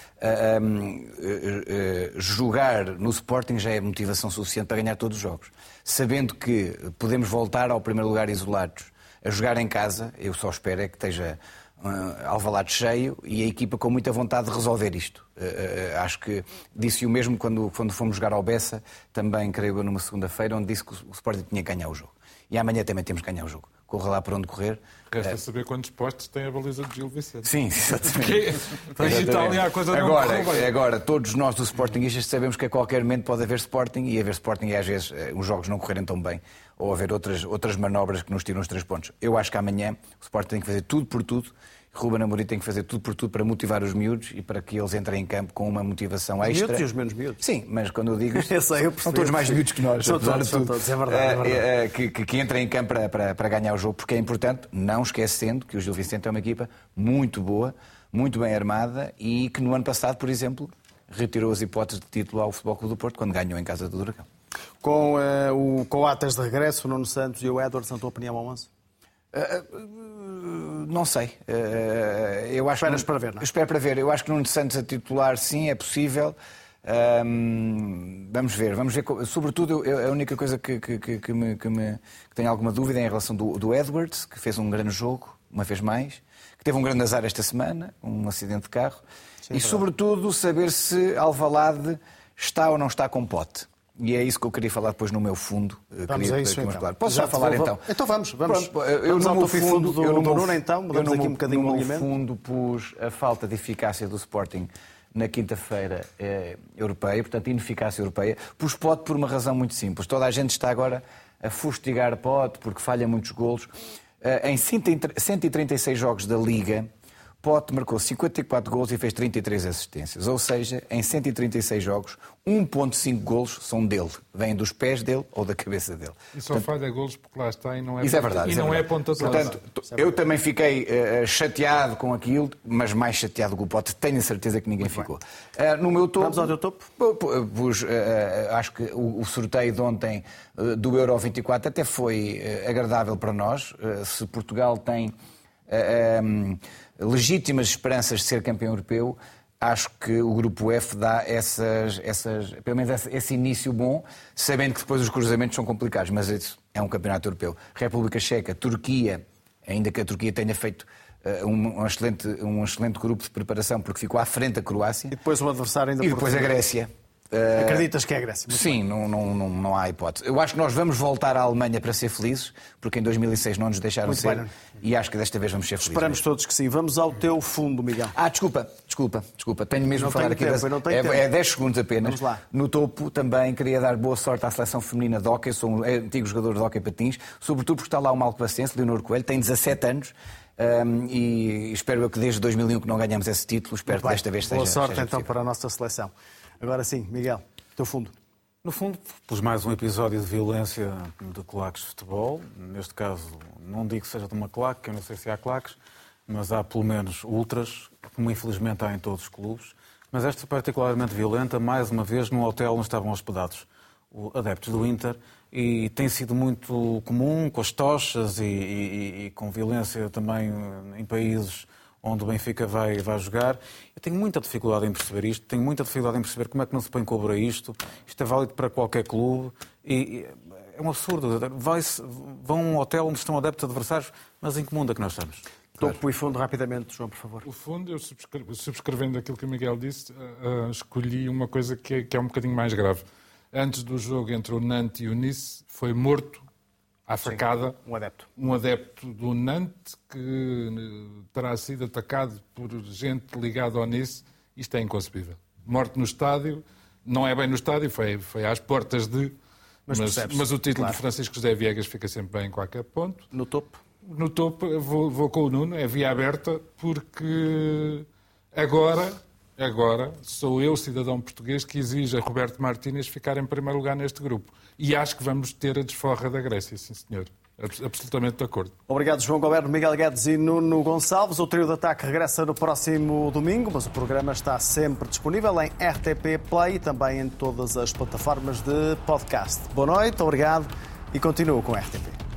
Hum, eh, eh, jogar no Sporting já é motivação suficiente para ganhar todos os jogos. Sabendo que podemos voltar ao primeiro lugar isolados a jogar em casa, eu só espero é que esteja uh, Alvalade cheio e a equipa com muita vontade de resolver isto. Eh, eh, acho que disse o mesmo quando, quando fomos jogar ao Bessa, também creio eu numa segunda-feira, onde disse que o Sporting tinha que ganhar o jogo. E amanhã também temos que ganhar o jogo. Corra lá por onde correr. Resta saber quantos postos tem a baliza de Gil Vicente. Sim, exatamente. Porque Itália a coisa não agora, bem. agora, todos nós dos Sportingistas sabemos que a qualquer momento pode haver Sporting e haver Sporting e às vezes eh, os jogos não correrem tão bem ou haver outras, outras manobras que nos tiram os três pontos. Eu acho que amanhã o Sporting tem que fazer tudo por tudo. Ruben Amorim tem que fazer tudo por tudo para motivar os miúdos e para que eles entrem em campo com uma motivação extra. miúdos e os menos miúdos. Sim, mas quando eu digo isto, Eu sei, eu são todos mais miúdos que nós. São apesar todos, de são tudo. todos, é verdade, é Eh, verdade. eh, que, que, que entrem em campo para, para, para ganhar o jogo, porque é importante, não esquecendo que o Gil Vicente é uma equipa muito boa, muito bem armada e que no ano passado, por exemplo, retirou as hipóteses de título ao Futebol Clube do Porto quando ganhou em casa do Dragão. Com eh, o Coates de regresso, o Nuno Santos e o Edwards, na tua opinião, ao 11? Não sei. Eh, eu acho Esperas que, para ver, não é? Espero para ver. Eu acho que Nuno Santos a titular, sim, é possível. Ahm, vamos ver, vamos ver. Sobretudo, eu- a única coisa que, que, que, que me, que, me- que tenho alguma dúvida é em relação do, do Edwards, que fez um grande jogo, uma vez mais, que teve um grande azar esta semana, um acidente de carro, e sobretudo saber se Alvalade está ou não está com pote. E é isso que eu queria falar depois no meu fundo. Vamos queria a isso, então. mostrar. Posso Já falar vou- então? Então vamos, vamos. Pronto, eu Vamos no meu fundo, do- eu no do Nuno, então. Mudamos eu no aqui um bocadinho no meu fundo pus a falta de eficácia do Sporting na quinta-feira eh, europeia, portanto, ineficácia europeia. Pus Pote por uma razão muito simples. Toda a gente está agora a fustigar Pote porque falha muitos golos. Eh, em 136 jogos da Liga, Pote marcou 54 golos e fez 33 assistências. Ou seja, em 136 jogos, 1.5 golos são dele. Vêm dos pés dele ou da cabeça dele. E só falha golos porque lá está e não é Isso é ponta- verdade. E isso não é verdade. ponta de Portanto, eu também fiquei eh, chateado com aquilo, mas mais chateado com o Pote. Tenho a certeza que ninguém ficou. Eh, no meu topo. Vamos ao teu topo? pu- pu- pus, eh, acho que o, o sorteio de ontem do Euro 24 até foi agradável para nós. Se Portugal tem em, legítimas esperanças de ser campeão europeu, acho que o grupo F dá essas, essas, pelo menos esse, esse início bom, sabendo que depois os cruzamentos são complicados, mas isso é um campeonato europeu. República Checa, Turquia, ainda que a Turquia tenha feito eh, um, um excelente, um excelente grupo de preparação, porque ficou à frente da Croácia, E depois o adversário ainda e depois a. Grécia. Eh, Acreditas que é a Grécia? Muito Sim, não, não, não, não há hipótese. Eu acho que nós vamos voltar à Alemanha para ser felizes, porque em 2006 não nos deixaram Muito ser, bem. e acho que desta vez vamos ser felizes. Esperamos mesmo. todos que sim. Vamos ao teu fundo, Miguel. Ah, desculpa, desculpa, desculpa. Tenho mesmo a falar aqui. tempo, das- não tenho é, tempo. é 10 segundos apenas. Vamos lá. No topo também queria dar boa sorte à seleção feminina de hóquei. Sou um antigo jogador de hóquei patins, sobretudo porque está lá o Malcobacense, Leonor Coelho, tem 17 anos. hum, e espero eu que desde 2001 que não ganhamos esse título, espero que Bem, desta vez Boa seja, sorte seja então para a nossa seleção. Agora sim, Miguel, teu fundo. No fundo, pus mais um episódio de violência de claques de futebol. Neste caso, não digo que seja de uma claque, que eu não sei se há claques, mas há pelo menos ultras, como infelizmente há em todos os clubes. Mas esta particularmente violenta, mais uma vez, num hotel onde estavam hospedados adeptos do Inter e tem sido muito comum com as tochas e, e- e com violência também em países onde o Benfica vai, vai jogar. Eu tenho muita dificuldade em perceber isto, tenho muita dificuldade em perceber como é que não se põe cobro a isto. Isto é válido para qualquer clube e, e é um absurdo. Vão a um hotel onde estão adeptos adversários, mas em que mundo é que nós estamos? Topo e fundo rapidamente, João, por favor. O fundo, eu subscre- subscrevendo aquilo que o Miguel disse, ah, escolhi uma coisa que é, que é um bocadinho mais grave. Antes do jogo entre o Nantes e o Nice, foi morto à facada Um adepto. um adepto do Nantes que eh, terá sido atacado por gente ligada ao Nice. Isto é inconcebível. morte no estádio. Não é bem no estádio, foi, foi às portas de. Mas Mas, mas o título claro. de Francisco José Viegas fica sempre bem em qualquer ponto. No topo? No topo, vou, vou com o Nuno, é via aberta, porque agora, agora sou eu, cidadão português, que exige a Roberto Martínez ficar em primeiro lugar neste grupo. E acho que vamos ter a desforra da Grécia, sim senhor. Abs- Absolutamente de acordo. Obrigado, João Goberno, Miguel Guedes e Nuno Gonçalves. O trio de ataque regressa no próximo domingo, mas o programa está sempre disponível em RTP Play e também em todas as plataformas de podcast. Boa noite, obrigado e continuo com RTP.